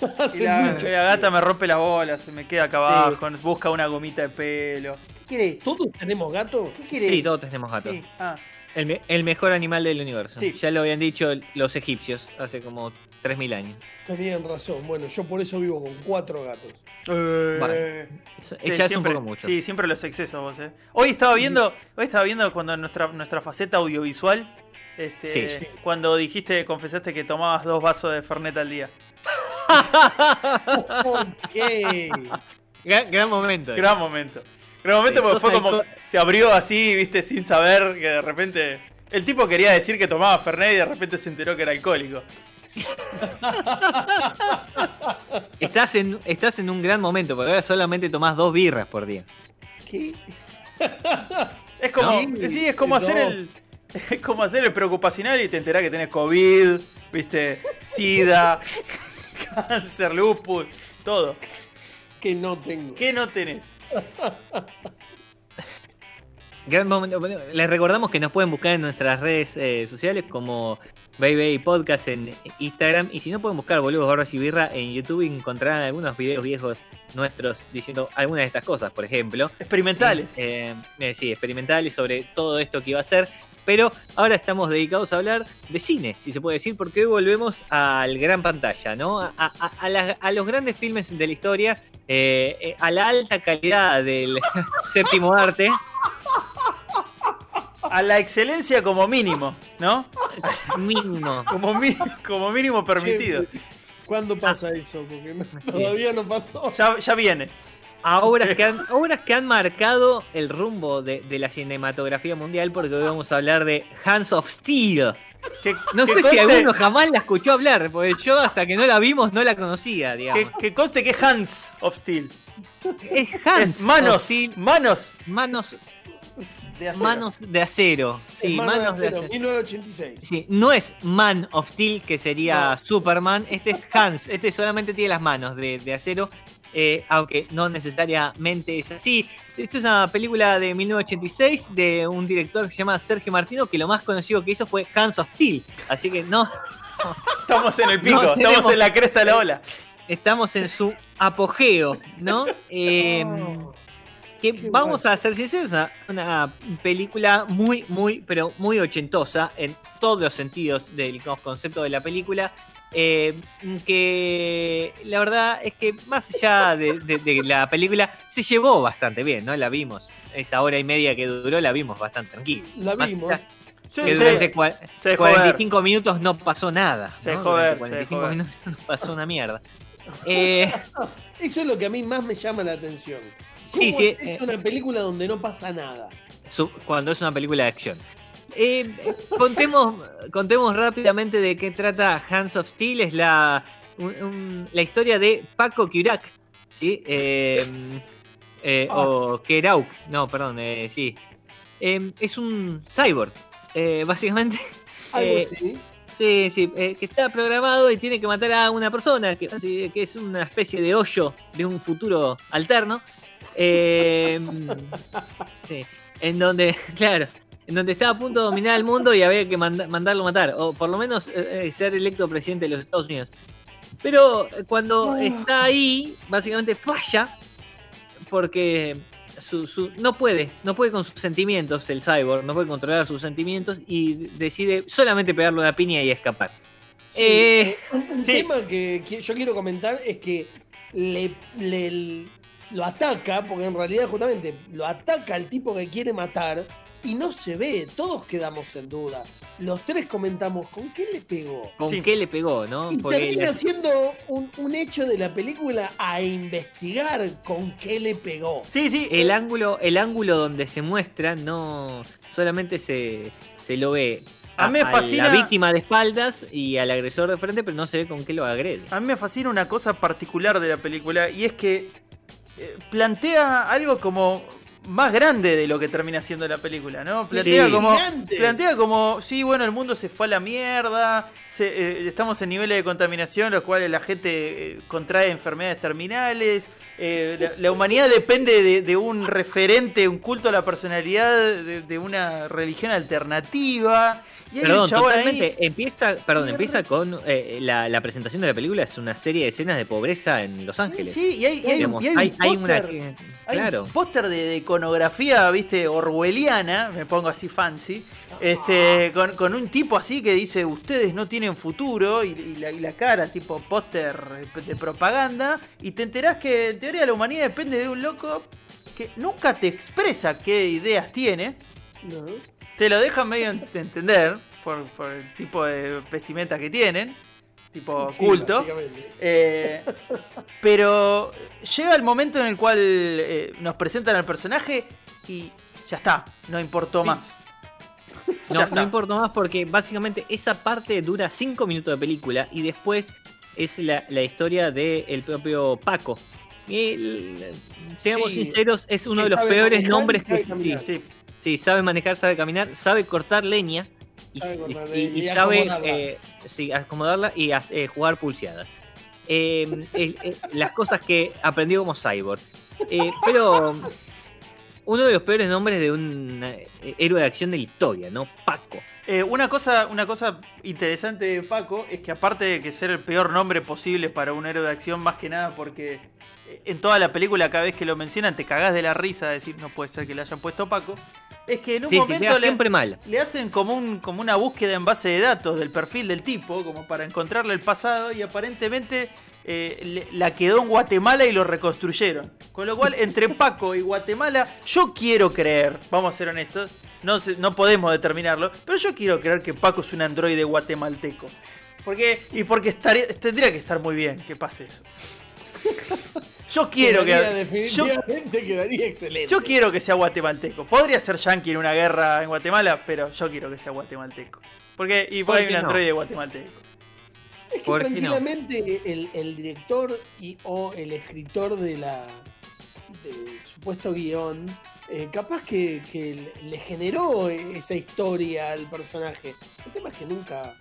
Y Hace la, mucho. la gata me rompe las bolas, se me queda acá abajo, busca una gomita de pelo. ¿Qué querés? ¿Todos tenemos gato? ¿Qué querés? Sí, todos tenemos gatos. Sí, ah. El, me- el mejor animal del universo. Sí. Ya lo habían dicho los egipcios hace como 3.000 años. Tenían razón. Bueno, yo por eso vivo con cuatro gatos. Eh, Bueno, sí, Eso- ya es un poco mucho. Sí, siempre los excesos vos, eh. Hoy estaba viendo, hoy estaba viendo cuando nuestra, nuestra faceta audiovisual, este, Sí, sí. cuando dijiste, confesaste que tomabas dos vasos de Fernet al día. ¿Por qué? Gran, gran momento. Gran momento. Gran momento porque fue como se abrió así, viste, sin saber que de repente el tipo quería decir que tomaba Fernet y de repente se enteró que era alcohólico. Estás en, estás en un gran momento, porque ahora solamente tomás dos birras por día. ¿Qué? Es como, Sí, sí, es como no. hacer el es como hacer el preocupacional y te enterás que tenés COVID, viste, SIDA, cáncer, lupus, todo. Que no tengo. ¿Qué no tenés? Gran momento. Bueno, Les recordamos que nos pueden buscar en nuestras redes eh, sociales como Baby Podcast en Instagram. Y si no, pueden buscar Boludos, Barbas y Birra en YouTube y encontrarán algunos videos viejos nuestros diciendo algunas de estas cosas, por ejemplo. Experimentales. Eh, eh, sí, experimentales sobre todo esto que iba a ser. Pero ahora estamos dedicados a hablar de cine, si se puede decir, porque hoy volvemos al gran pantalla, ¿no? A, a- a la- a los grandes filmes de la historia, eh, eh, a la alta calidad del séptimo arte. A la excelencia como mínimo, ¿no? Mínimo. Como, mi- como mínimo permitido. Che, ¿Cuándo pasa eso? Porque no- todavía no pasó. Ya, ya viene. A obras que han, obras que han marcado el rumbo de, de la cinematografía mundial, porque hoy vamos a hablar de Hands of Steel. Que, No que sé si alguno jamás la escuchó hablar, porque yo hasta que no la vimos no la conocía, digamos. Que, que conste que es Hands of Steel. Es Hands es manos, of Steel, manos manos, de acero. manos de acero. Sí, manos de acero, acero. 1986. Sí, no es Man of Steel, que sería No. Superman. Este es Hans. Este solamente tiene las manos de, de acero. Eh, aunque no necesariamente es así. Esta es una película de 1986 de un director que se llama Sergio Martino, que lo más conocido que hizo fue Hands of Steel. Así que no, Estamos en el pico, No, estamos en la cresta de la ola. estamos en su apogeo, ¿no? Eh, que Qué vamos guay. a ser sinceros, una, una película muy, muy, pero muy ochentosa en todos los sentidos del concepto de la película. Eh, que la verdad es que más allá de, de- de la película se llevó bastante bien, ¿no? La vimos. Esta hora y media que duró la vimos bastante tranquila. La Más vimos. Sí, que durante cua- Se dejó ver. 45 minutos no pasó nada. Se se 45 dejó ver. minutos no pasó una mierda. Eh, Eso es lo que a mí más me llama la atención. ¿Cómo Sí, sí, es esto una película donde no pasa nada? cuando es una película de acción. Eh, contemos, contemos rápidamente de qué trata Hands of Steel. Es la, un- un- la historia de Paco Kirak. ¿sí? Eh, eh, O Kerauk. No, perdón, eh, sí. Eh, es un cyborg. eh, básicamente. Algo así. Sí, sí, eh, que está programado y tiene que matar a una persona, que, que es una especie de hoyo de un futuro alterno. Eh, sí, en donde, claro, en donde está a punto de dominar el mundo y había que manda- mandarlo a matar, o por lo menos eh, eh, ser electo presidente de los Estados Unidos. Pero eh, cuando está ahí, básicamente falla porque su, su- no puede, no puede con sus sentimientos, el cyborg, no puede controlar sus sentimientos y decide solamente pegarle una piña y escapar. Sí, eh, un un sí. tema que yo quiero comentar es que le, le- lo ataca, porque en realidad justamente lo ataca al tipo que quiere matar y no se ve, todos quedamos en duda. Los tres comentamos, ¿con qué le pegó? ¿Con Sí. qué le pegó, no? Y Porque termina la- siendo un, un hecho de la película a investigar con qué le pegó. Sí, sí. el ángulo, el ángulo donde se muestra no solamente se, se lo ve A mí me fascina- la víctima de espaldas y al agresor de frente, pero no se ve con qué lo agrede. A mí me fascina una cosa particular de la película y es que eh, plantea algo como más grande de lo que termina siendo la película, ¿no? Plantea Sí. como Gigante. plantea como sí, bueno, el mundo se fue a la mierda, se- eh, estamos en niveles de contaminación los cuales la gente eh, contrae enfermedades terminales, eh, la, la humanidad depende de, de un referente, un culto a la personalidad de, de una religión alternativa. Y Perdón, chabón ahí- totalmente. Empieza, perdón, empieza con la, la presentación de la película es una serie de escenas de pobreza en Los Ángeles. Sí, y hay, y hay- Digamos, y hay un hay, póster. claro. póster de, de iconografía, viste, orwelliana, me pongo así fancy, este, con, con un tipo así que dice, ustedes no tienen futuro, y, y la, y la cara, tipo póster de propaganda, y te enterás que en teoría la humanidad depende de un loco que nunca te expresa qué ideas tiene, ¿no? te lo dejan medio ent- entender por, por el tipo de vestimenta que tienen, tipo Sí, culto. Eh, pero llega el momento en el cual eh, nos presentan al personaje y ya está, no importó más. No, no importa más porque básicamente esa parte dura 5 minutos de película y después es la, la historia del propio Paco. Y, el- seamos Sí, sinceros, es uno de los peores manejar nombres que sí, caminar. Sí. sí, sabe manejar, sabe caminar, sabe cortar leña y, Sabe y- cortar y- leña y y sabe acomodarla. eh, sí, acomodarla y eh, jugar pulseadas. Eh, las cosas que aprendió como cyborg. Pero uno de los peores nombres de un eh, héroe de acción de la historia, ¿no? Paco. Eh, una, cosa, una cosa interesante de Paco es que aparte de que ser el peor nombre posible para un héroe de acción, más que nada porque eh, en toda la película cada vez que lo mencionan te cagás de la risa de decir no puede ser que le hayan puesto Paco, es que en un Sí, momento le, siempre mal. le hacen como, un, como una búsqueda en base de datos del perfil del tipo, como para encontrarle el pasado, y aparentemente eh, le- la quedó en Guatemala y lo reconstruyeron. Con lo cual, entre Paco y Guatemala, yo quiero creer, vamos a ser honestos, no, no podemos determinarlo, pero yo quiero creer que Paco es un androide guatemalteco. Porque, y porque estaría, tendría que estar muy bien que pase eso. Yo quiero Quedaría que. Yo, definitivamente quedaría excelente. yo quiero que sea guatemalteco. Podría ser yankee en una guerra en Guatemala, pero yo quiero que sea guatemalteco. Porque, y ¿Por hay qué un no? androide guatemalteco. Es que tranquilamente el, el director y, o el escritor de la del supuesto guion, eh, capaz que, que le- le generó esa historia al personaje. El tema es que nunca,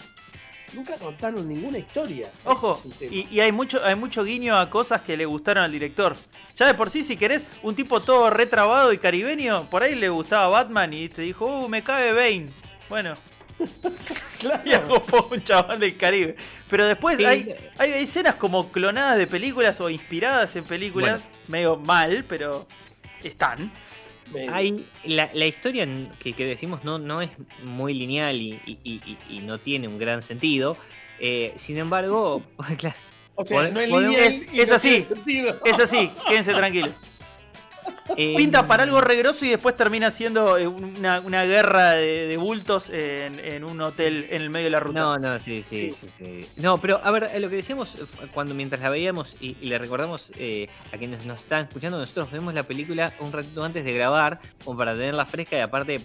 nunca contaron ninguna historia. Ojo, y, y hay mucho hay mucho guiño a cosas que le gustaron al director. Ya de por sí, si querés, un tipo todo retrabado y caribeño, por ahí le gustaba Batman y te dijo, uh, me cabe Bane. Bueno, Claro. y un chabón del Caribe. Pero después Sí. hay, hay escenas como clonadas de películas o inspiradas en películas, medio mal, pero están. Hay, la, la historia que, que decimos no, no es muy lineal y, y- y- y- no tiene un gran sentido. Eh, sin embargo, claro, o sea, no es lineal es- y es así. Es así, quédense tranquilos. Eh, Pinta para algo regroso y después termina siendo eh, una, una guerra de, de bultos en, en un hotel en el medio de la ruta. No, no, sí, sí, sí, sí. No, pero a ver, eh, lo que decíamos cuando mientras la veíamos y, y le recordamos eh, a quienes nos están escuchando, nosotros vemos la película un ratito antes de grabar, como para tenerla fresca y aparte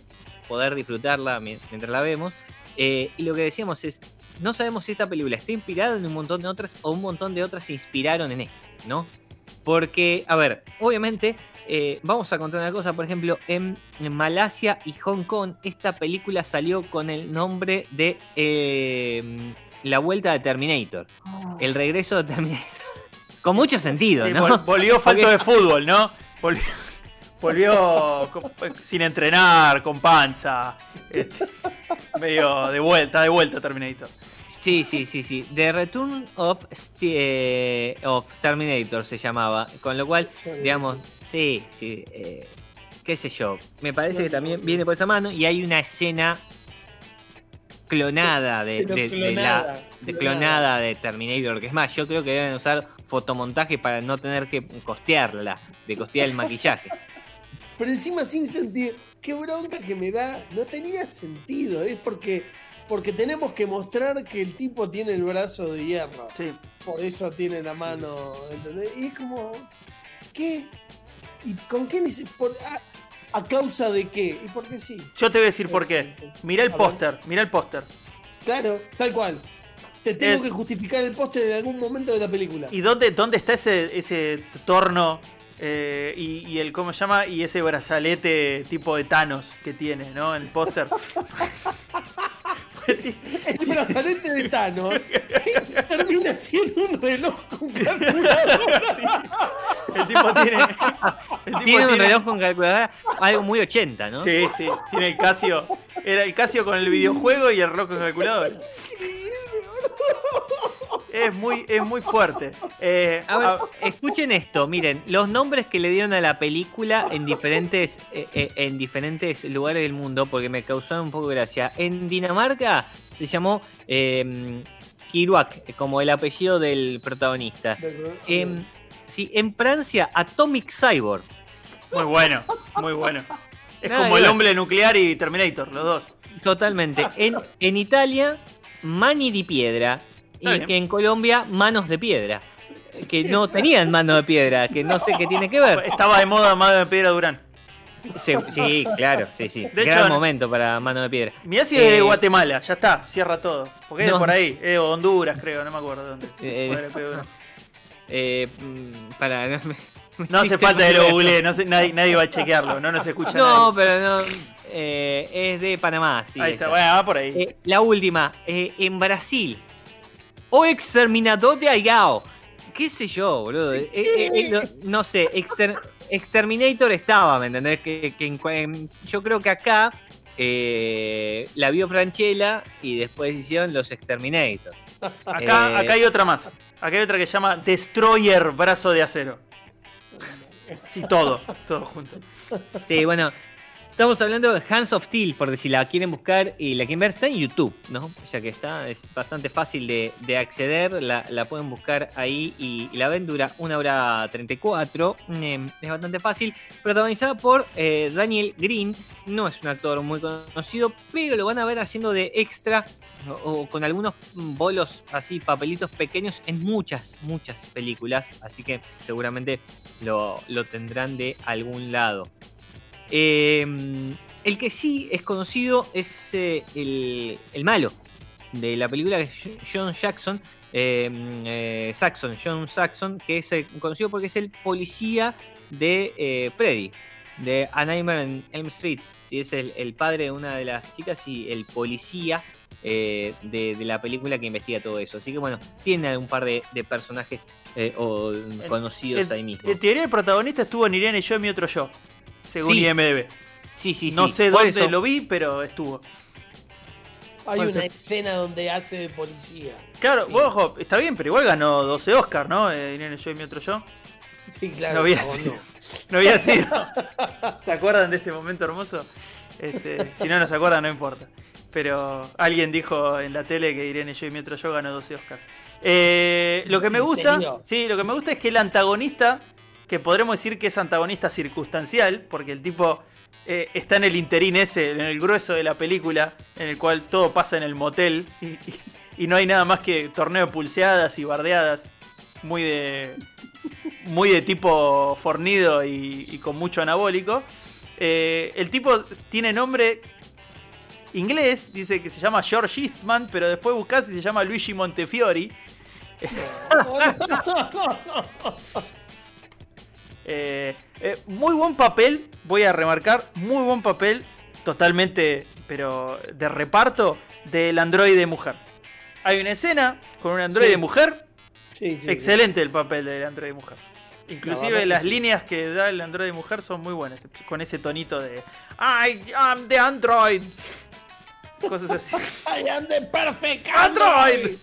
poder disfrutarla mi- mientras la vemos. Eh, y lo que decíamos es, no sabemos si esta película está inspirada en un montón de otras o un montón de otras se inspiraron en esta, ¿no? Porque, a ver, obviamente, eh, vamos a contar una cosa, por ejemplo, en, en Malasia y Hong Kong, esta película salió con el nombre de eh, La Vuelta de Terminator, el regreso de Terminator. con mucho sentido, ¿no? vol- volvió falto de fútbol, ¿no? Volvió, volvió con- sin entrenar, con panza. este, medio de vuelta, de vuelta Terminator. Sí, sí, sí, sí. The Return of, eh, of Terminator se llamaba, con lo cual digamos, sí, sí, eh, qué sé yo, me parece que también viene por esa mano y hay una escena clonada de, de- de clonada, la de clonada de Terminator, que es más, yo creo que deben usar fotomontaje para no tener que costearla, de costear el maquillaje. Pero encima sin sentido. Qué bronca que me da. No tenía sentido. Es porque, porque tenemos que mostrar que el tipo tiene el brazo de hierro. Sí. Por eso tiene la mano. ¿entendés? Y es como. ¿Qué? ¿Y con qué? por- a, a causa de qué? ¿Y por qué sí? Yo te voy a decir por qué. Mirá el póster, mirá el póster. Claro, tal cual. Te tengo Es- que justificar el póster en algún momento de la película. ¿Y dónde, dónde está ese, ese torno eh, y, y el cómo se llama? Y ese brazalete tipo de Thanos que tiene, ¿no? En el póster. El brazalete de Thanos termina siendo un reloj con calculadora. El tipo tiene. el tipo Tiene un reloj con calculadora, algo muy 80, ¿no? Sí, sí, tiene el Casio. Era el Casio con el videojuego y el reloj con calculadora. Es muy, es muy fuerte. Eh, A ver, a- escuchen esto, miren, los nombres que le dieron a la película en diferentes, eh, eh, en diferentes lugares del mundo, porque me causaron un poco de gracia. En Dinamarca se llamó eh, Kiruak, como el apellido del protagonista. En, sí, en Francia, Atomic Cyborg. muy bueno, muy bueno. Es Nada como el hombre nuclear y Terminator, los dos. Totalmente. En, en Italia, Mani di Piedra. Y Está en Colombia, Manos de Piedra. Que no tenían mano de piedra, que no sé qué tiene que ver. Estaba de moda Mano de Piedra Durán. Sí, sí, claro, sí, sí. De Gran hecho, momento para Mano de Piedra. Mirá si es de Eh, Guatemala, ya está, cierra todo. Porque es por ahí, es Honduras, creo, no me acuerdo dónde. Eh, pero- Eh, mm, para, no, me- No hace falta que lo googleé, no sé- nadie, nadie va a chequearlo, no nos escucha No, nadie. pero no. eh, es de Panamá, sí. ahí está, esta. bueno, va por ahí. Eh, la última, eh, en Brasil. O exterminador de Aigao. ¿Qué sé yo, boludo? Eh, eh, eh, no sé, exter- Exterminator estaba, ¿me entendés? Que, en yo creo que acá eh, la vio Franchella y después hicieron los Exterminator. acá, eh, acá hay otra más. Acá hay otra que se llama Destroyer Brazo de Acero. Sí, todo, todo junto. Sí, bueno, estamos hablando de Hands of Steel, porque si la quieren buscar y la quieren ver, está en YouTube, ¿no? Ya que está, es bastante fácil de, de acceder, la, pueden buscar ahí y, y la ven, dura una hora 34, mm, es bastante fácil, protagonizada por eh, Daniel Green, no es un actor muy conocido, pero lo van a ver haciendo de extra o, con algunos bolos así, papelitos pequeños en muchas, muchas películas, así que seguramente lo tendrán de algún lado. Eh, el que sí es conocido es eh, el, el malo de la película, que es John Jackson. eh, eh, Saxon, John Saxon, que es eh, conocido porque es el policía de Freddy, de A Nightmare Elm Street. Sí, es el, el padre de una de las chicas y el policía eh, de, de la película que investiga todo eso. Así que bueno, tiene un par de, de personajes o conocidos El- ahí mismo. En teoría el protagonista estuvo en Irene Yo y mi otro yo, según Sí. IMDb. Sí, sí, no sí. sé Por dónde eso- lo vi, pero estuvo. Hay Bueno, una te- escena donde hace de policía. Claro, Sí. vos, ojo, está bien, pero igual ganó 12 Oscar, ¿no? Eh, Irene Yo y mi otro yo. Sí, claro. No había sido. no. No había sido. ¿Se acuerdan de ese momento hermoso? Este, si no nos acuerdan, no importa. Pero alguien dijo en la tele que Irene Yo y mi otro yo ganó 12 Oscars. Eh, lo que me ¿En gusta, sí, lo que me gusta es que el antagonista, que podremos decir que es antagonista circunstancial, porque el tipo eh, está en el interín ese, en el grueso de la película, en el cual todo pasa en el motel y, y- y no hay nada más que torneo de pulseadas y bardeadas, muy de muy de tipo fornido y, y con mucho anabólico. Eh, el tipo tiene nombre inglés, dice que se llama George Eastman, pero después buscás y se llama Luigi Montefiori. Eh, eh, muy buen papel, voy a remarcar, muy buen papel, totalmente, pero de reparto, del androide mujer. Hay una escena con un androide Sí. mujer, Sí, sí, excelente el papel del androide mujer. Inclusive las líneas que da el androide mujer son muy buenas, con ese tonito de I am the android. Cosas así. I am the perfect Android.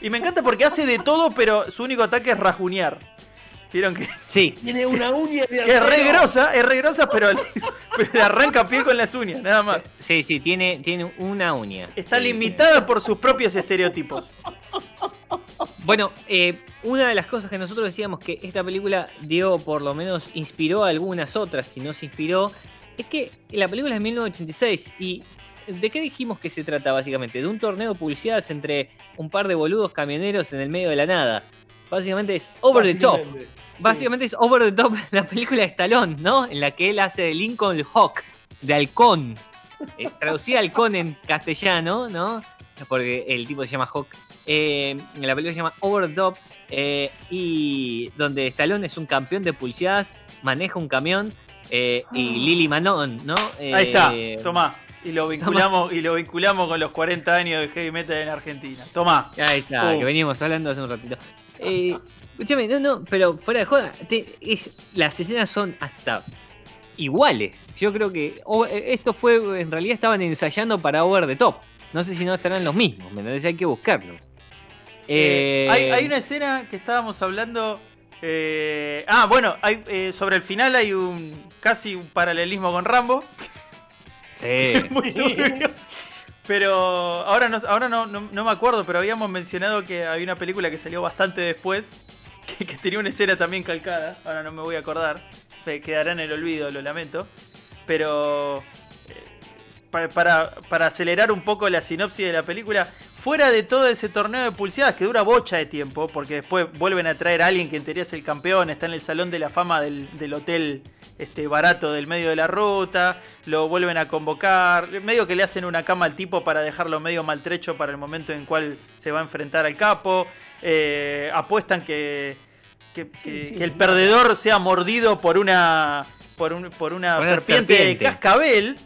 Y me encanta porque hace de todo, pero su único ataque es rajunear. Vieron que, Sí, Tiene una uña de es re grosa, es re grosa, pero, le- pero le arranca pie con las uñas, nada más. sí, sí, tiene, tiene una uña. Está Sí, limitada por sus propios estereotipos. Bueno, eh, una de las cosas que nosotros decíamos que esta película dio, por lo menos inspiró a algunas otras, si no se inspiró, es que la película es de 1986 y ¿de qué dijimos que se trata básicamente? De un torneo de publicidades entre un par de boludos camioneros en el medio de la nada. Básicamente es over the top. Básicamente, sí. Básicamente es over the top la película de Stallone, ¿no? En la que él hace de Lincoln Hawk, de halcón. Eh, traducida halcón en castellano, ¿no? Porque el tipo se llama Hawk. Eh, la película se llama Over the Top. eh, y donde Stallone es un campeón de publicidad, maneja un camión. Eh, y Lily Manon, ¿no? Ahí está, Eh, tomá. Y lo vinculamos, y lo vinculamos con los 40 años de heavy metal en Argentina. Tomá. Ahí está, Uh. que veníamos hablando hace un ratito. Eh, escúchame, no, no, pero fuera de joda, te- es- las escenas son hasta iguales. Yo creo que o- eh, esto fue, en realidad estaban ensayando para Over the Top. No sé si no estarán los mismos, ¿me entendés? Hay que buscarlos. Eh, Eh, hay, hay una escena que estábamos hablando. Eh, ah, bueno, hay, eh, sobre el final hay un casi un paralelismo con Rambo. sí. Muy turbio. Pero ahora, no, ahora no, no- no me acuerdo, pero habíamos mencionado que había una película que salió bastante después, que, que tenía una escena también calcada, ahora no me voy a acordar, se quedará en el olvido, lo lamento. Pero eh, pa- para, para acelerar un poco la sinopsis de la película, fuera de todo ese torneo de pulseadas que dura bocha de tiempo, porque después vuelven a traer a alguien que en teoría es el campeón, está en el salón de la fama del, del hotel este, barato del medio de la ruta, lo vuelven a convocar, medio que le hacen una cama al tipo para dejarlo medio maltrecho para el momento en cual se va a enfrentar al capo, eh, apuestan que, que, Sí, que- sí. que el perdedor sea mordido por una, por un- por una, Por una serpiente, serpiente. de cascabel.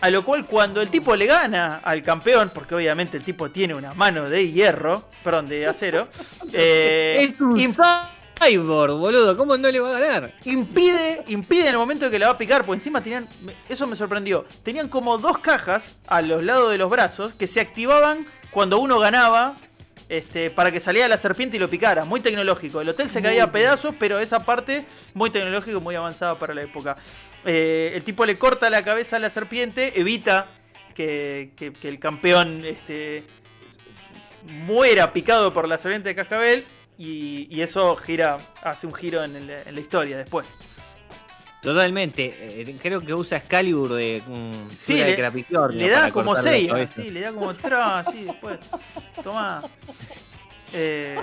A lo cual cuando el tipo le gana al campeón, porque obviamente el tipo tiene una mano de hierro, perdón, de acero, eh, es un cyborg, boludo. ¿Cómo no le va a ganar? impide, impide en el momento que le va a picar, porque encima tenían, eso me sorprendió, tenían como dos cajas a los lados de los brazos que se activaban cuando uno ganaba. Este, para que saliera la serpiente y lo picara, muy tecnológico. El hotel se caía a pedazos, pero esa parte muy tecnológico, muy avanzada para la época. Eh, el tipo le corta la cabeza a la serpiente, evita que, que- que el campeón este, muera picado por la serpiente de cascabel y, y eso gira, hace un giro en, el- en la historia después. Totalmente. eh, creo que usa Excalibur de. mm, Sí, Sura de le- Le da como cortarle la seis, cabeza. sí, le da como tra, así después. Tomá. Eh,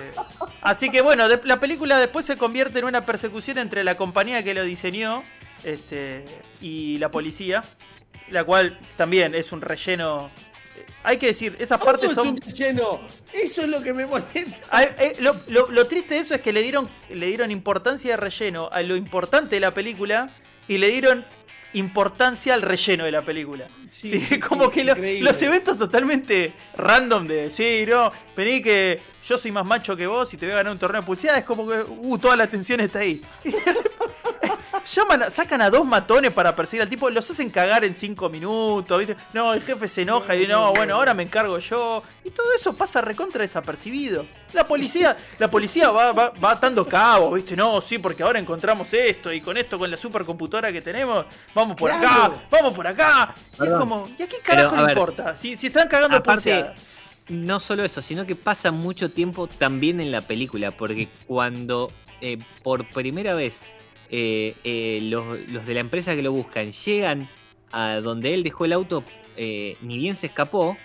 así que bueno, de- la película después se convierte en una persecución entre la compañía que lo diseñó este, y la policía, la cual también es un relleno. eh, Hay que decir, esas partes Todo es son un relleno. Eso es lo que me molesta. Ay, eh, lo, lo- lo triste de eso es que le dieron, le dieron importancia de relleno a lo importante de la película y le dieron importancia al relleno de la película. Sí, Sí, como sí, que lo- los eventos totalmente random de decir, no, vení que yo soy más macho que vos y te voy a ganar un torneo de pulseada, es como que, uh, toda la atención está ahí. Llaman, sacan a dos matones para perseguir al tipo, los hacen cagar en cinco minutos, ¿viste? No, el jefe se enoja y dice, no, bueno, ahora me encargo yo. Y todo eso pasa recontra desapercibido. La policía, la policía va, va, va atando cabos, ¿viste? No, sí, porque ahora encontramos esto y con esto, con la supercomputadora que tenemos, vamos por acá, vamos por acá. Y es como, ¿y a qué carajo Pero, a le ver. importa? Si, si están cagando Aparte. No solo eso, sino que pasa mucho tiempo también en la película, porque cuando eh, por primera vez eh, eh, los, de la empresa que lo buscan llegan a donde él dejó el auto, eh, ni bien se escapó,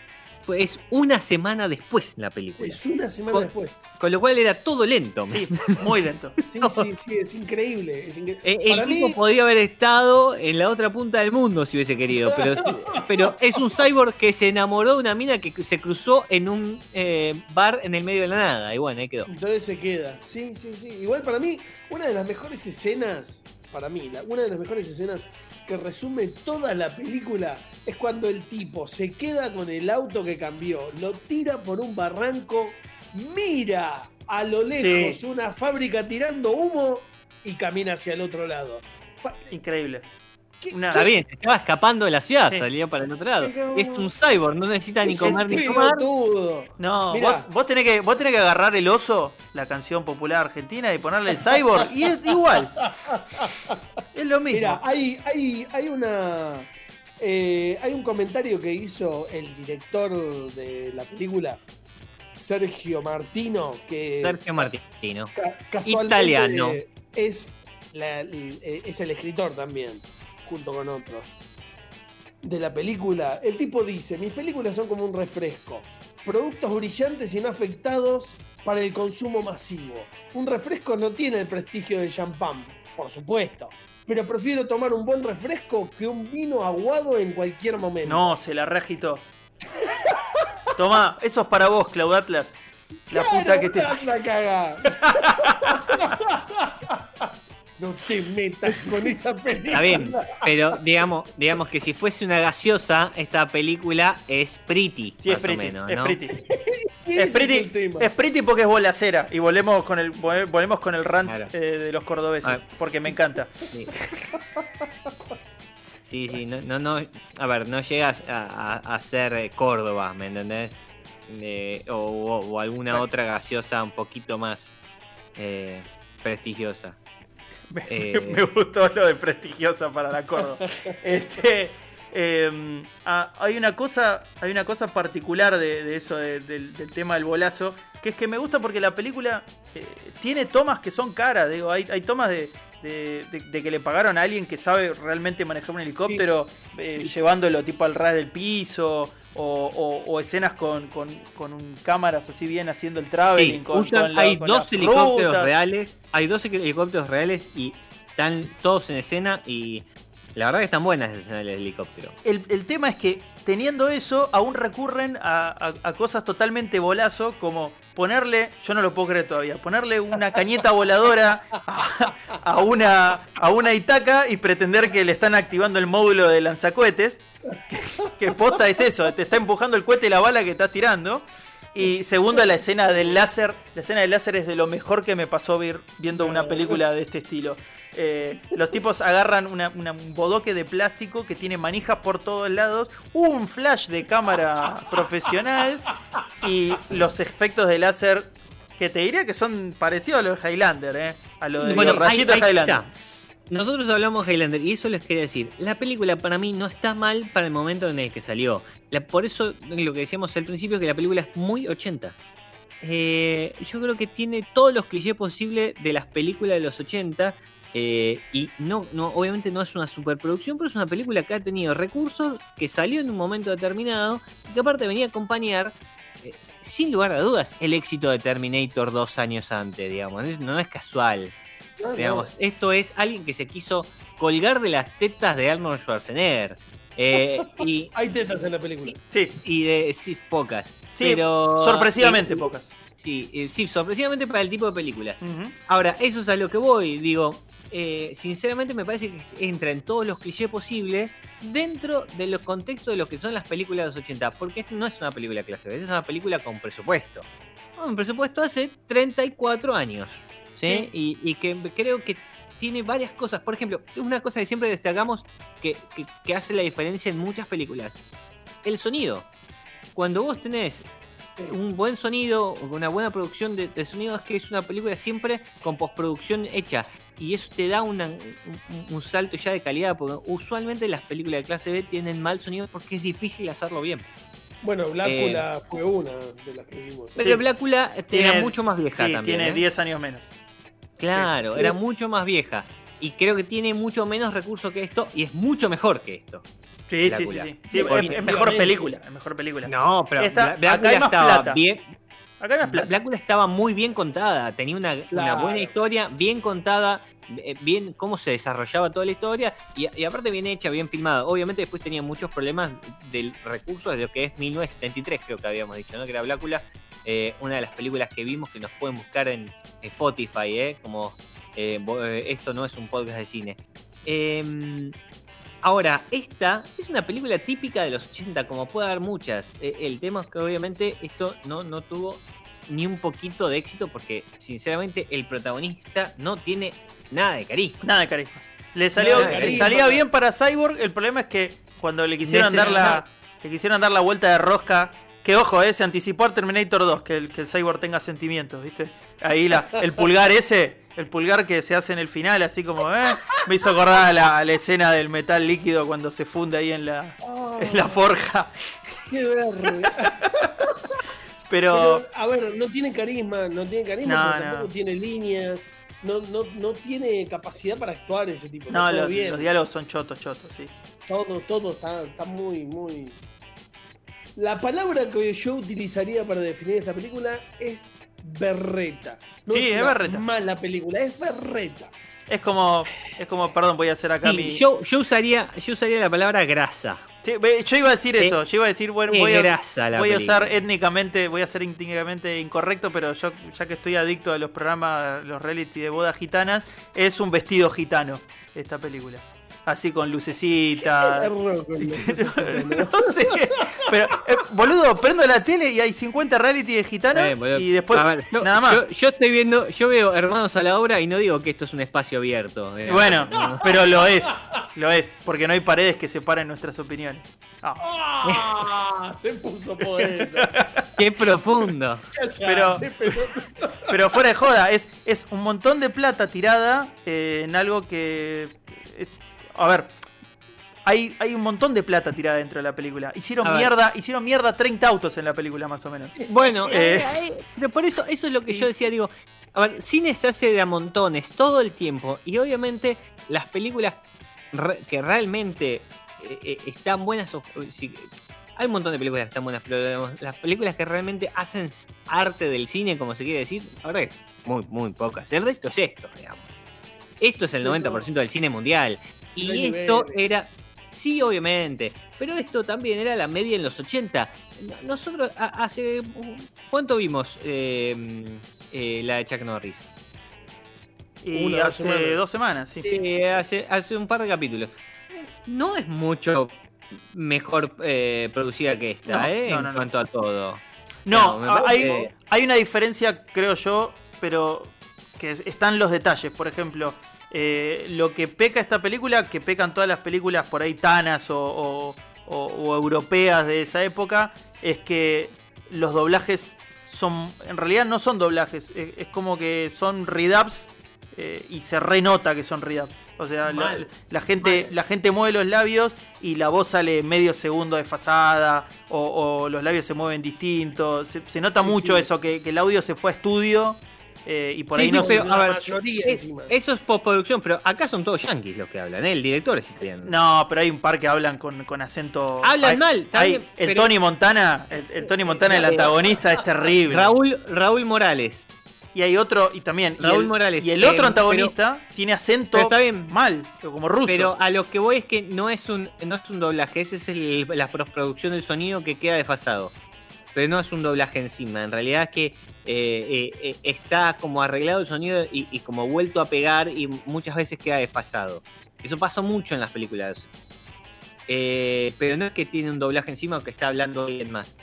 es una semana después la película. Es una semana Con- después. Con lo cual era todo lento. Sí, muy lento. Sí, sí, sí, es increíble. Es incre- Eh, el Para tipo mí, podía haber estado en la otra punta del mundo si hubiese querido, pero, pero es un cyborg que se enamoró de una mina que se cruzó en un eh, bar en el medio de la nada. Y bueno, ahí quedó. entonces se queda. Sí, sí, sí. Igual para mí, una de las mejores escenas, para mí, la- una de las mejores escenas que resume toda la película es cuando el tipo se queda con el auto que cambió, lo tira por un barranco, mira a lo lejos Sí. una fábrica tirando humo y camina hacia el otro lado. Increíble. ¿Qué- Una- Está bien, se estaba escapando de la ciudad, Sí. salía para el otro lado. Es un cyborg, no necesita ni comer ni tomar. No, vos, vos tenés que, vos tenés que agarrar el oso, la canción popular argentina, y ponerle el cyborg, y es igual. Es lo mismo. Mira, hay, hay, hay una. eh, hay un comentario que hizo el director de la película Sergio Martino, que Sergio Martino. ca- casualmente Italiano. Es, la- eh, es el escritor también, junto con otros. De la película, el tipo dice: Mis películas son como un refresco, productos brillantes y no afectados para el consumo masivo. Un refresco no tiene el prestigio del champán, por supuesto, pero prefiero tomar un buen refresco que un vino aguado en cualquier momento. No, se la reagitó. Tomá, eso es para vos, Cloud Atlas. La puta que te. la caga. No te metas con esa película. Está bien, pero digamos, digamos que si fuese una gaseosa, esta película es pretty, Sí, es más pretty. o menos, es ¿no? pretty. Ese Es pretty, tema. es pretty porque es bolacera. Y volvemos con el, vol- volvemos con el rant Claro. eh, de los cordobeses. Ah. Porque me encanta. Sí. Sí, sí, no, no, no, a ver, no llegas a, a- a ser Córdoba, ¿me entendés? Eh, o, o- o alguna otra gaseosa un poquito más eh, prestigiosa. Me, Eh. me gustó lo de prestigiosa para la Córdoba. Este, eh, ah, hay una cosa, hay una cosa particular de, de eso, de- del, del tema del bolazo, que es que me gusta porque la película eh, tiene tomas que son caras. Digo, hay, hay tomas de, de- de- de que le pagaron a alguien que sabe realmente manejar un helicóptero, eh, Sí. llevándolo tipo al ras del piso, o, o- o escenas con, con, con un- cámaras así bien haciendo el traveling. Sí, con, usan- la- hay dos helicópteros rutas. reales, hay dos helicópteros reales y están todos en escena y la verdad que están buenas las escenas del helicóptero. El, el tema es que teniendo eso, aún recurren a, a- cosas totalmente bolazo, como ponerle, yo no lo puedo creer todavía, ponerle una cañeta voladora a, a una, a una Itaca y pretender que le están activando el módulo de lanzacohetes. Que, que posta es eso, te está empujando el cohete y la bala que estás tirando. Y segundo, la escena del láser. La escena del láser es de lo mejor que me pasó ver, viendo una película de este estilo. Eh, los tipos agarran una- una- un bodoque de plástico que tiene manijas por todos lados, un flash de cámara profesional y los efectos de láser que te diría que son parecidos a los de Highlander, ¿eh? a los de Bueno, los rayitos Highlander. está. Nosotros hablamos de Highlander y eso les quería decir. La película para mí no está mal para el momento en el que salió. La- por eso lo que decíamos al principio que la película es muy 80. Eh, yo creo que tiene todos los clichés posibles de las películas de los 80. Eh, y no, no, obviamente no es una superproducción, pero es una película que ha tenido recursos, que salió en un momento determinado, y que aparte venía a acompañar, eh, sin lugar a dudas, el éxito de Terminator dos años antes, digamos. Es- no es casual. No, no. Digamos, esto es alguien que se quiso colgar de las tetas de Arnold Schwarzenegger. eh, y, Hay tetas en la película. Sí, y de sí, pocas. sí, pero, sorpresivamente eh, pocas. Sí, eh, sí, sorpresivamente para el tipo de película. Ahora, eso es a lo que voy. Digo, eh, sinceramente me parece que entra en todos los clichés posibles dentro de los contextos de lo que son las películas de los 80. Porque esto no es una película clase es una película con presupuesto. Un presupuesto hace 34 años. ¿sí? Y, y que creo que tiene varias cosas. Por ejemplo, una cosa que siempre destacamos que, que- que hace la diferencia en muchas películas. El sonido. Cuando vos tenés un buen sonido, una buena producción de, de sonido, es que es una película siempre con postproducción hecha. Y eso te da una- un, un salto ya de calidad, porque usualmente las películas de clase B tienen mal sonido porque es difícil hacerlo bien. Bueno, Blácula fue una de las que vimos. Pero Sí. Blácula era mucho más vieja Sí, también. tiene ¿eh? 10 años menos. Claro, Sí. era mucho más vieja. Y creo que tiene mucho menos recursos que esto y es mucho mejor que esto. Sí, sí, sí. Sí. Sí, es, es mejor película. Es mejor película. No, pero Esta- hay Blácula estaba plata. bien, Acá es plata. Blácula estaba muy bien contada, tenía una, buena historia, bien contada, eh, bien cómo se desarrollaba toda la historia y, y aparte bien hecha, bien filmada. Obviamente después tenía muchos problemas del recurso de lo que es 1973, creo que habíamos dicho, ¿no? Que era Blácula, eh, una de las películas que vimos que nos pueden buscar en Spotify, ¿eh? Como eh, eh, esto no es un podcast de cine. Em, Ahora, esta es una película típica de los 80, como puede haber muchas. Eh, el tema es que obviamente esto no, no tuvo ni un poquito de éxito porque sinceramente el protagonista no tiene nada de carisma. Nada de carisma. Le, salió, le salía bien para Cyborg. El problema es que cuando le quisieron dar la, le quisieron dar la vuelta de rosca. Que ojo, eh, se anticipó al Terminator 2, que el, que el Cyborg tenga sentimientos, ¿viste? Ahí la, el pulgar ese, el pulgar que se hace en el final, así como, eh, me hizo acordar a la, a la escena del metal líquido cuando se funde ahí en la, en la forja. qué verga. Pero, Pero, a ver, no tiene carisma, no tiene carisma, No, tampoco tiene líneas, no, no, no tiene capacidad para actuar ese tipo. no, los, bien. los diálogos son chotos, chotos, sí. Todo, todo está, está muy, muy. La palabra que yo utilizaría para definir esta película es berreta. No Sí, es, es berreta. mala película, es berreta. Es como, es como, perdón, voy a hacer acá Sí, mi. yo, yo, usaría, yo usaría la palabra grasa. Sí, yo iba a decir Eh, eso, yo iba a decir, bueno, es voy a, grasa la voy a película. usar étnicamente, voy a ser étnicamente incorrecto, pero yo, ya que estoy adicto a los programas, los reality de bodas gitanas, es un vestido gitano esta película. Así con lucecita. ¿no? Sé, pero, eh, boludo, prendo la tele y hay 50 reality de gitanos Eh, y después A ver, yo, nada más. Yo, yo estoy viendo, yo veo Hermanos a la obra y no digo que esto es un espacio abierto. eh. Bueno, No. pero lo es, lo es, porque no hay paredes que separen nuestras opiniones. Ah. ¡Ah! Se puso poeta. Qué profundo. Pero- pero- Pero fuera de joda, es, es un montón de plata tirada eh, en algo que. es- a ver. Hay, hay un montón de plata tirada dentro de la película. Hicieron mierda, hicieron mierda 30 autos en la película más o menos. Bueno, Eh. eh, eh, pero por eso, eso es lo que yo decía, digo, a ver, cine se hace de a montones todo el tiempo y obviamente las películas re- que realmente eh, eh, están buenas, o- o si- hay un montón de películas que están buenas, pero digamos, las películas que realmente hacen arte del cine, como se quiere decir, la verdad es muy, muy pocas. El resto es esto, digamos. Esto es el Sí, 90% del cine mundial. Y hay esto niveles. era, sí, obviamente, pero esto también era la media en los 80. No- Nosotros hace... ¿Cuánto vimos eh, eh, la de Chuck Norris? Y Una, hace dos semanas, sí. Eh, hace, hace un par de capítulos. No es mucho mejor eh, producida que esta, No, ¿eh? no, en no, no. cuanto a todo. No, hay, hay una diferencia, creo yo, pero que es- están los detalles. Por ejemplo, eh, lo que peca esta película, que pecan todas las películas por ahí tanas o, o- o- o europeas de esa época, es que los doblajes son, en realidad no son doblajes, es, es como que son redubs eh, y se renota que son redubs. O sea, la, gente, la gente mueve los labios y la voz sale medio segundo desfasada o, o los labios se mueven distintos. Se, se nota Sí, mucho sí. eso, que, que el audio se fue a estudio eh, y por Sí, ahí sí, no... pero, a ver, mayoría es- encima. eso es postproducción, pero acá son todos yankees los que hablan, ¿eh? El director es italiano. No, pero hay un par que hablan con, con acento... Hablan hay- mal, hay- el pero- Tony Montana, el, el Tony Montana, el Eh, antagonista, es terrible. Raúl, Raúl Morales. Y hay otro, y también... y Raúl el, Morales, Y el eh, otro antagonista tiene acento está bien. mal, como ruso. Pero a lo que voy es que no es un, no es un doblaje, ese es el- la postproducción del sonido que queda desfasado. Pero no es un doblaje encima, en realidad es que eh, eh, eh, está como arreglado el sonido y, y como vuelto a pegar y muchas veces queda desfasado. Eso pasa mucho en las películas. Eh, pero no es que tiene un doblaje encima o que está hablando alguien más.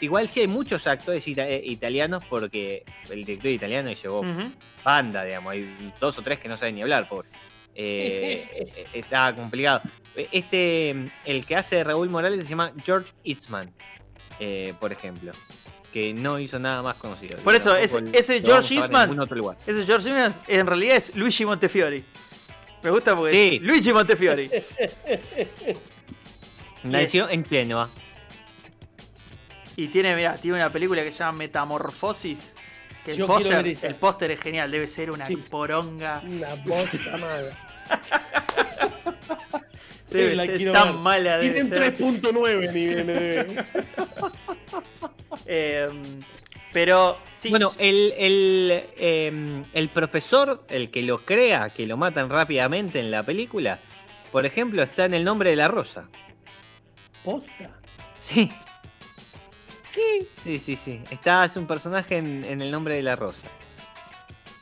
Igual sí hay muchos actores ita- italianos porque el director italiano llevó Ujú. banda, digamos. Hay dos o tres que no saben ni hablar, pobre. Está complicado. Este, el que hace Raúl Morales se llama George Eastman, eh, por ejemplo. Que no hizo nada más conocido. Por eso, ese- George Eastman- ningún otro lugar. Ese George Lucas en realidad es Luigi Montefiori. Me gusta porque Sí. es Luigi Montefiori. Nació en Genoa. Y tiene, mira, tiene una película que se llama Metamorfosis. Que el Yo el póster es genial, debe ser una Sí. poronga. Una bosta mala. Debe la ser tan ver. mala. Tienen ser. 3.9 nivel. Eh, pero sí, Bueno, el, el, em, el profesor, el que lo crea, que lo matan rápidamente en la película, por ejemplo, está en el nombre de la rosa. Posta. Sí. ¿Qué? Sí, sí, sí. Está, es un personaje en, en el nombre de la rosa.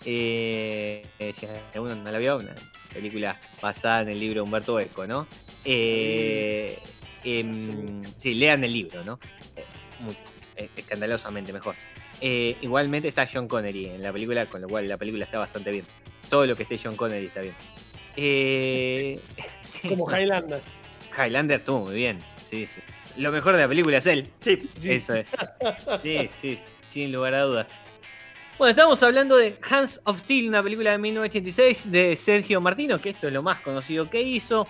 Eh, eh, si alguno no la vio, una película basada en el libro de Humberto Eco, ¿no? Eh, em, sí, lean el libro, ¿no? Eh, muy- escandalosamente mejor. Eh, igualmente está John Connery en la película, con lo cual la película está bastante bien. Todo lo que esté John Connery está bien. Eh, Como Highlander. Highlander estuvo muy bien. Sí, sí. Lo mejor de la película es él. sí. Sí. Eso es. Sí, sí, sin lugar a dudas. Bueno, estamos hablando de Hands of Steel, una película de 1986 de Sergio Martino, que esto es lo más conocido que hizo.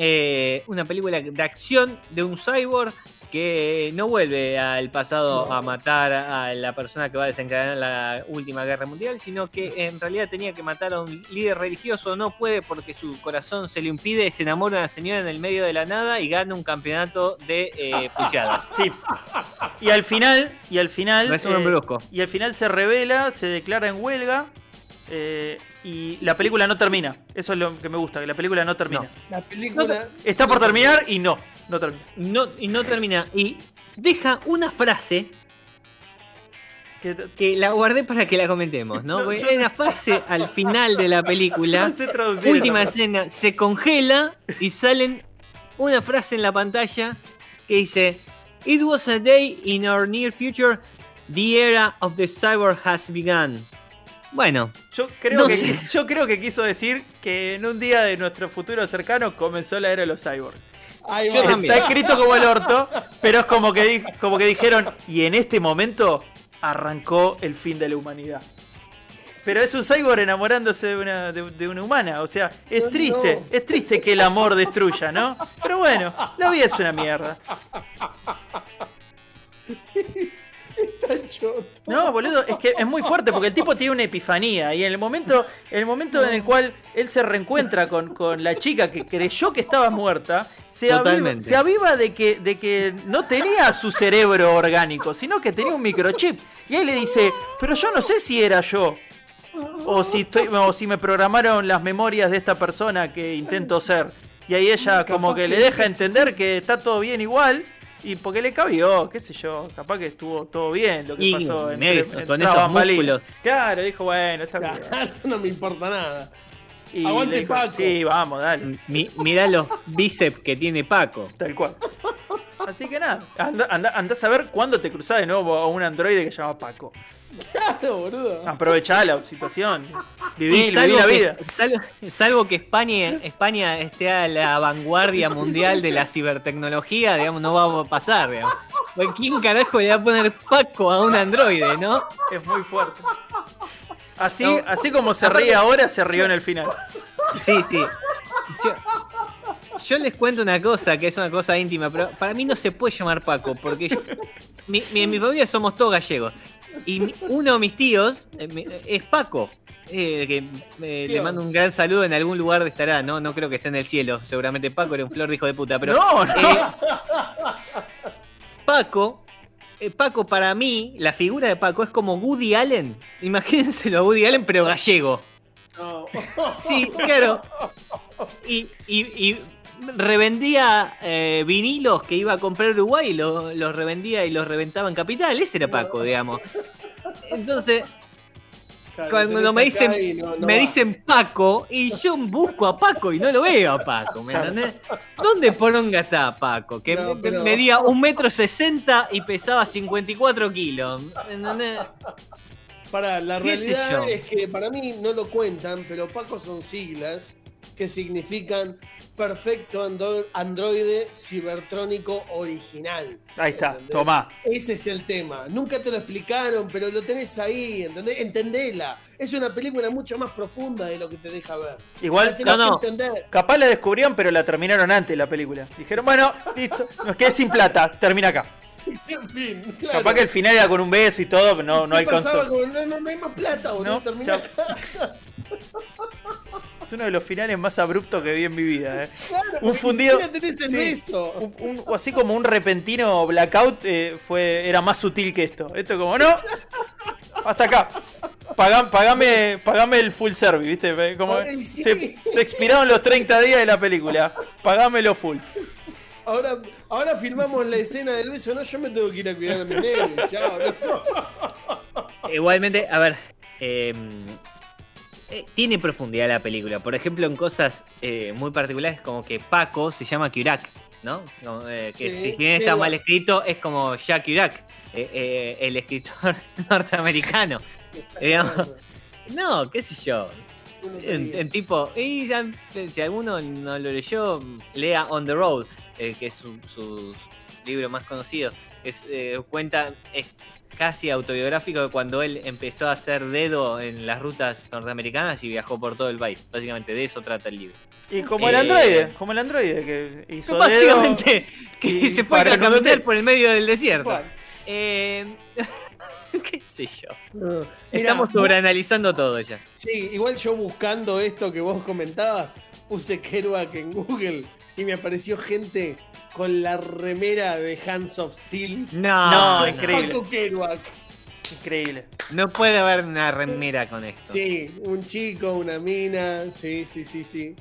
Eh, una película de acción de un cyborg que no vuelve al pasado a matar a la persona que va a desencadenar la última guerra mundial, sino que en realidad tenía que matar a un líder religioso, no puede porque su corazón se le impide, se enamora de una señora en el medio de la nada y gana un campeonato de eh, puchadas. Sí. Y al final, y al final. No es un hombre eh, y al final se revela, se declara en huelga. Eh, y la película no termina. Eso es lo que me gusta, que la película no termina. No. La película. Está por terminar y no, no termina. No, y no termina. Y deja una frase Que- que la guardé para que la comentemos, ¿no? Hay una frase al final de la película. no sé traducir Última escena, se congela y salen una frase en la pantalla que dice: It was a day in our near future, the era of the cyber has begun. Bueno, Yo creo, No que, sé. yo creo que quiso decir que en un día de nuestro futuro cercano comenzó la era de los cyborgs. Ahí Yo va. también. Está escrito como el orto, pero es como que, como que dijeron, y en este momento arrancó el fin de la humanidad. Pero es un cyborg enamorándose de una, de, de una humana, o sea, es No, triste, no. es triste que el amor destruya, ¿no? Pero bueno, la vida es una mierda. Está choto. No, boludo, es que es muy fuerte porque el tipo tiene una epifanía y en el momento, en el momento en el cual él se reencuentra con, con la chica que creyó que estaba muerta, se aviva, se aviva de, que, de que no tenía su cerebro orgánico, sino que tenía un microchip. Y ahí le dice, pero yo no sé si era yo. O si, estoy, o si me programaron las memorias de esta persona que intento ser. Y ahí ella como que le deja entender que está todo bien igual. Y porque le cabió, qué sé yo, capaz que estuvo todo bien lo que Y pasó medio- entre, con entre esos músculos. Claro, dijo, bueno, está bien. no me importa nada. Y Aguante, dijo, Paco. Sí, vamos, dale. mi- mirá los bíceps que tiene Paco. Tal cual. Así que nada, anda, anda, anda a saber cuándo te cruzás de nuevo a un androide que se llama Paco. Claro, boludo. Aprovechá la situación. Viví, viví salvo la que- vida. salvo, salvo que España, España esté a la vanguardia mundial de la cibertecnología, digamos, no va a pasar, digamos. Porque ¿Quién carajo le va a poner Paco a un androide, no? Es muy fuerte. Así, No. así como se ríe ahora, se rió en el final. Sí, sí. Yo, yo les cuento una cosa, que es una cosa íntima, pero para mí no se puede llamar Paco, porque yo- mi, mi- en mi familia somos todos gallegos. Y mi- uno de mis tíos eh, mi- es Paco. eh, que eh, le mando un gran saludo en algún lugar estará, no, no creo que esté en el cielo. Seguramente Paco era un flor de hijo de puta, pero. no, no. eh, Paco, eh, Paco para mí, la figura de Paco es como Woody Allen. Imagínenselo a Woody Allen, pero gallego. No. Sí, claro. Y, y- y revendía eh, vinilos que iba a comprar Uruguay y lo- los revendía y los reventaba en Capital. Ese era Paco, digamos. Entonces, Claro, cuando me dicen, y no- no me va. dicen Paco y yo busco a Paco y no lo veo a Paco, ¿me entendés? ¿Dónde poronga está Paco? Que No, pero- medía un metro sesenta y pesaba 54 kilos. ¿me entendés? Para, la ¿Qué sé realidad es que para mí no lo cuentan, pero Paco son siglas que significan perfecto andro- androide cibertrónico original. Ahí está, ¿entendés? tomá. Ese es el tema. Nunca te lo explicaron, pero lo tenés ahí, ¿entendés? Entendela. Es una película mucho más profunda de lo que te deja ver. Igual La no, no. que entender. Capaz la descubrieron, pero la terminaron antes la película. Dijeron, bueno, listo, nos quedé sin plata, termina acá. En fin, claro. Capaz que el final era con un beso y todo, pero no, no ¿Qué pasaba alcanzó. con- no, no, no hay más plata, boludo. No, termina acá. Es uno de los finales más abruptos que vi en mi vida. eh. Claro, Un fundido- sí. Un- un- o así como un repentino blackout eh, fue, era más sutil que esto. Esto como, no, hasta acá. Pagá- pagame, pagame el full service, ¿viste? Como, Ay, sí. se, se expiraron los 30 días de la película. Pagámelo full. Ahora, ahora filmamos la escena del beso, no, yo me tengo que ir a cuidar a mi nene, chao. no. Igualmente, a ver. eh, eh, tiene profundidad la película. Por ejemplo, en cosas eh, muy particulares, como que Paco se llama Kirak, ¿no? Como, eh, que Sí, si bien está mal escrito, es como Jack Kirak, eh, eh, el escritor norteamericano. Digamos, no, qué sé yo. En, tipo, y ya- si alguno no lo leyó, lea On the Road, eh, que es su, su libro más conocido. Es, cuenta, es casi autobiográfico de cuando él empezó a hacer dedo en las rutas norteamericanas y viajó por todo el país. Básicamente de eso trata el libro. Y como el Eh, androide, como el androide que hizo dedo Básicamente, que y se fue a caminar por el medio del desierto. Eh, ¿Qué sé yo? Estamos sobreanalizando todo ya. Sí, igual yo buscando esto que vos comentabas, puse Kerouac en Google y me apareció gente con la remera de Hands of Steel. No, No, no, increíble. Paco Kerouac. Increíble. no puede haber una remera con esto. Sí, un chico, una mina. Sí, sí, sí, sí.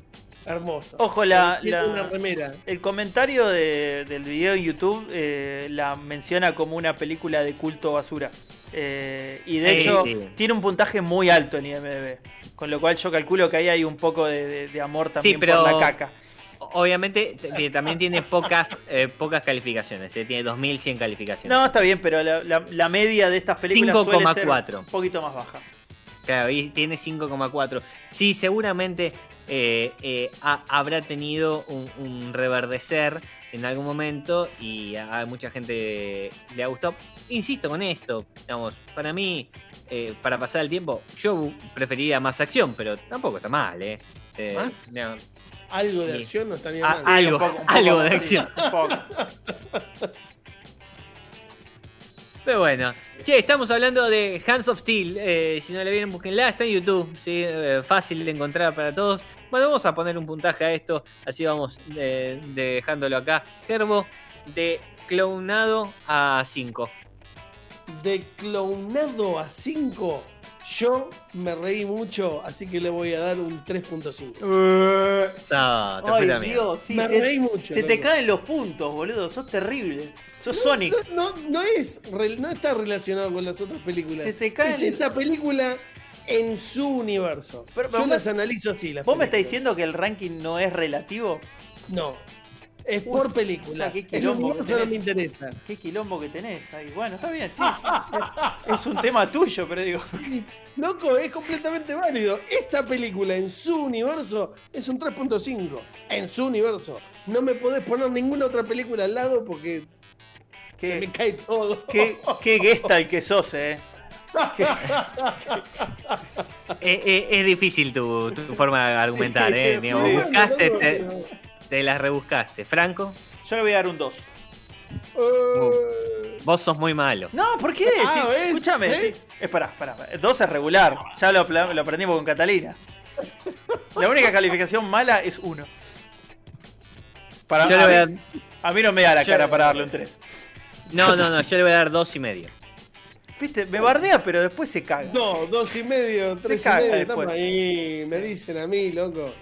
Hermoso. Ojo, la- la- una remera. El comentario de- del video en YouTube eh, la menciona como una película de culto basura. Eh, y de hecho sí. tiene un puntaje muy alto en IMDb. Con lo cual yo calculo que ahí hay un poco de, de- de amor también pero- por la caca. Obviamente también tiene pocas eh, pocas calificaciones, eh, tiene 2100 calificaciones. No, está bien, pero la, la- la media de estas películas suele ser 5,4. un poquito más baja. Claro, y tiene 5,4. Sí, seguramente eh, eh, ha- habrá tenido un, un reverdecer en algún momento y a, a mucha gente le ha gustado. Insisto con esto, digamos, para mí, eh, para pasar el tiempo, yo preferiría más acción, pero tampoco está mal, ¿eh? Eh, ¿Más? Algo de Sí. acción no estaría mal. ah, Algo, un poco- un poco algo de acción. un poco. Pero bueno, che, estamos hablando de Hands of Steel. eh, si no la vieron, búsquenla, está en YouTube. ¿sí? Eh, fácil de encontrar para todos. Bueno, vamos a poner un puntaje a esto. Así vamos eh, dejándolo acá. Gerbo, de clonado a 5. De clonado a 5, yo me reí mucho, así que le voy a dar un 3.5. No, te Ay. Dios, sí, me se, reí mucho. se te caen los puntos, boludo. Sos terrible. Sos Sonic. No, no, no es, no está relacionado con las otras películas. Se te caen- Es esta película en su universo. Pero- yo pero las vos- analizo así. Las ¿Vos me estás diciendo que el ranking no es relativo? No. Es por película. qué el quilombo que universo no tenés. me interesa. Qué quilombo que tenés ahí. Bueno, está bien, sí. Es, es un tema tuyo, pero digo. Loco, es completamente válido. Esta película en su universo es un 3.5. En su universo. No me podés poner ninguna otra película al lado porque ¿Qué? se me cae todo. Qué, qué gesta el que sos, eh. Es difícil tu, tu forma de argumentar, Sí, ¿eh? Digamos, buscaste, te, te las rebuscaste. Franco, Yo le voy a dar un 2. Eh, vos sos muy malo. No, ¿por qué? Ah, Sí, ¿ves? Escúchame. ¿ves? sí. Espera, espera. 2 es regular. Ya lo, lo aprendimos con Catalina. La única calificación mala es 1. Para Yo le voy a mí, dar- a mí no me da la yo- cara para darle un 3. No, no, no, yo le voy a dar dos y medio. Viste, me bardea, pero después se caga. No, dos y medio, tres y caga medio, después. ahí. Me dicen a mí, loco.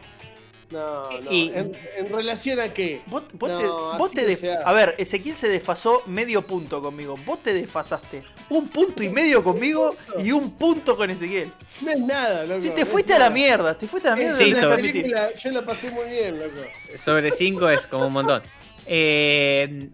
No, no. Y- ¿En, en relación a qué? Vos, vos No, te, vos así te no def- se hace. A ver, Ezequiel se desfasó medio punto conmigo. Vos te desfasaste un punto y medio conmigo y un punto con Ezequiel. No es nada, loco. Si te fuiste a la mierda, te fuiste a la mierda. Es Sí, admitir. película, yo la pasé muy bien, loco. Sobre 5 es como un montón. Eh,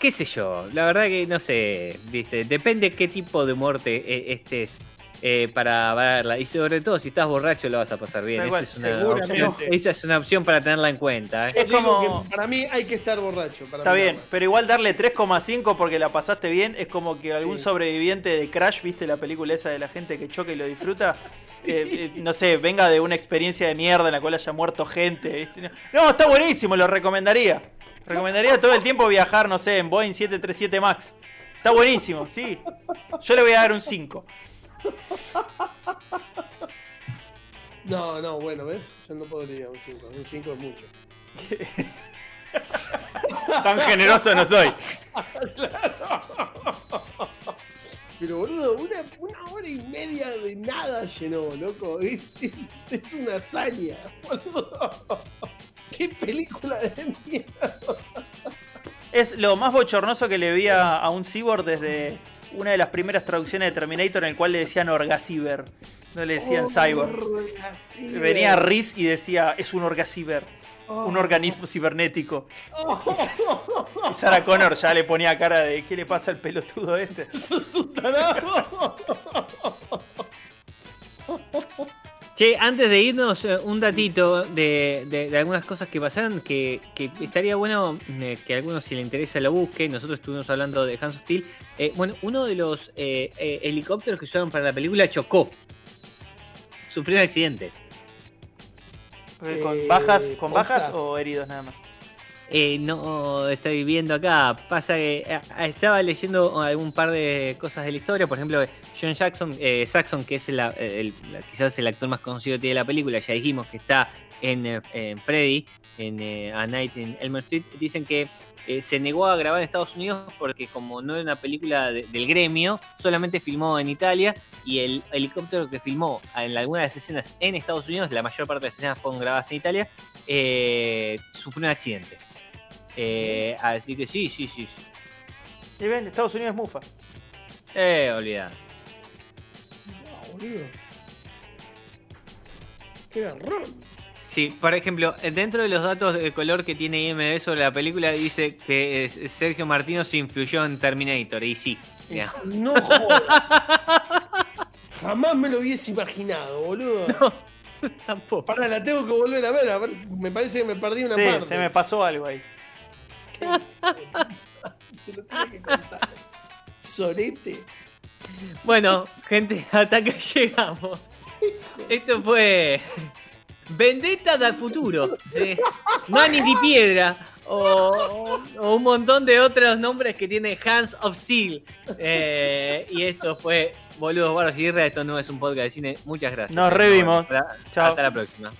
qué sé yo, la verdad que no sé, viste, depende qué tipo de muerte eh, estés eh, para verla. Y sobre todo si estás borracho lo vas a pasar bien. Esa es, una opción, esa es una opción para tenerla en cuenta. ¿eh? Es como- que para mí hay que estar borracho. Para Está bien, pero igual darle 3,5 porque la pasaste bien es como que algún Sí. sobreviviente de Crash, viste la película esa de la gente que choca y lo disfruta, eh, eh, no sé, venga de una experiencia de mierda en la cual haya muerto gente. ¿viste? No, está buenísimo, lo recomendaría. Recomendaría todo el tiempo viajar, no sé, en Boeing 737 Max. Está buenísimo, sí. Yo le voy a dar un 5. No, no, bueno, ¿ves? Yo no podría un 5. Un 5 es mucho. Tan generoso no soy. Pero boludo, una, una hora y media de nada llenó, loco. Es, es, es una hazaña, boludo. Qué película de mierda. Es lo más bochornoso que le vi a, a un cyborg desde una de las primeras traducciones de Terminator en el cual le decían Orgasiver. No le decían Oh, cyborg. así, Venía. Riz y decía, es un orgasiver, un Oh. organismo cibernético. Y Sarah Connor ya le ponía cara de, ¿qué le pasa al pelotudo este? Sos un. Che, antes de irnos, eh, un datito de, de- de algunas cosas que pasaron que, que estaría bueno eh, que a algunos si le interesa lo busque. Nosotros estuvimos hablando de Hands of Steel. Eh, bueno, uno de los eh, eh, helicópteros que usaron para la película chocó. Sufrió un accidente. ¿Con bajas, con bajas o heridos nada más? Eh, no estoy viendo acá. Pasa que eh, estaba leyendo algún par de cosas de la historia. Por ejemplo, John Jackson, eh, Saxon, que es el, quizás el actor más conocido tiene la película, ya dijimos que está en, eh, en Freddy, en eh, A Night in Elm Street. Dicen que eh, se negó a grabar en Estados Unidos porque, como no era una película de- del gremio, solamente filmó en Italia. Y el helicóptero que filmó en algunas de las escenas en Estados Unidos, la mayor parte de las escenas fueron grabadas en Italia, eh, sufrió un accidente. Eh, así que sí, sí, sí. sí. Y ven, Estados Unidos es mufa. Eh, olvidar. No, boludo. Qué garrón. Sí, por ejemplo, dentro de los datos de color que tiene IMDb sobre la película, dice que Sergio Martino se influyó en Terminator. Y sí. No jodas. Jamás me lo hubiese imaginado, boludo. tampoco. Pará, la tengo que volver a ver. a ver, Me parece que me perdí una Sí, parte. se me pasó algo ahí. Te lo tengo que contar. Sorete. Bueno, gente, hasta acá llegamos. Esto fue Vendetta del futuro. ¿sí? Manny di Piedra. O, o un montón de otros nombres que tiene Hands of Steel. Eh, y esto fue Boludos Barros y Guerra. Esto no es un podcast de cine. Muchas gracias. Nos revimos. Hasta- Chao. Hasta la próxima.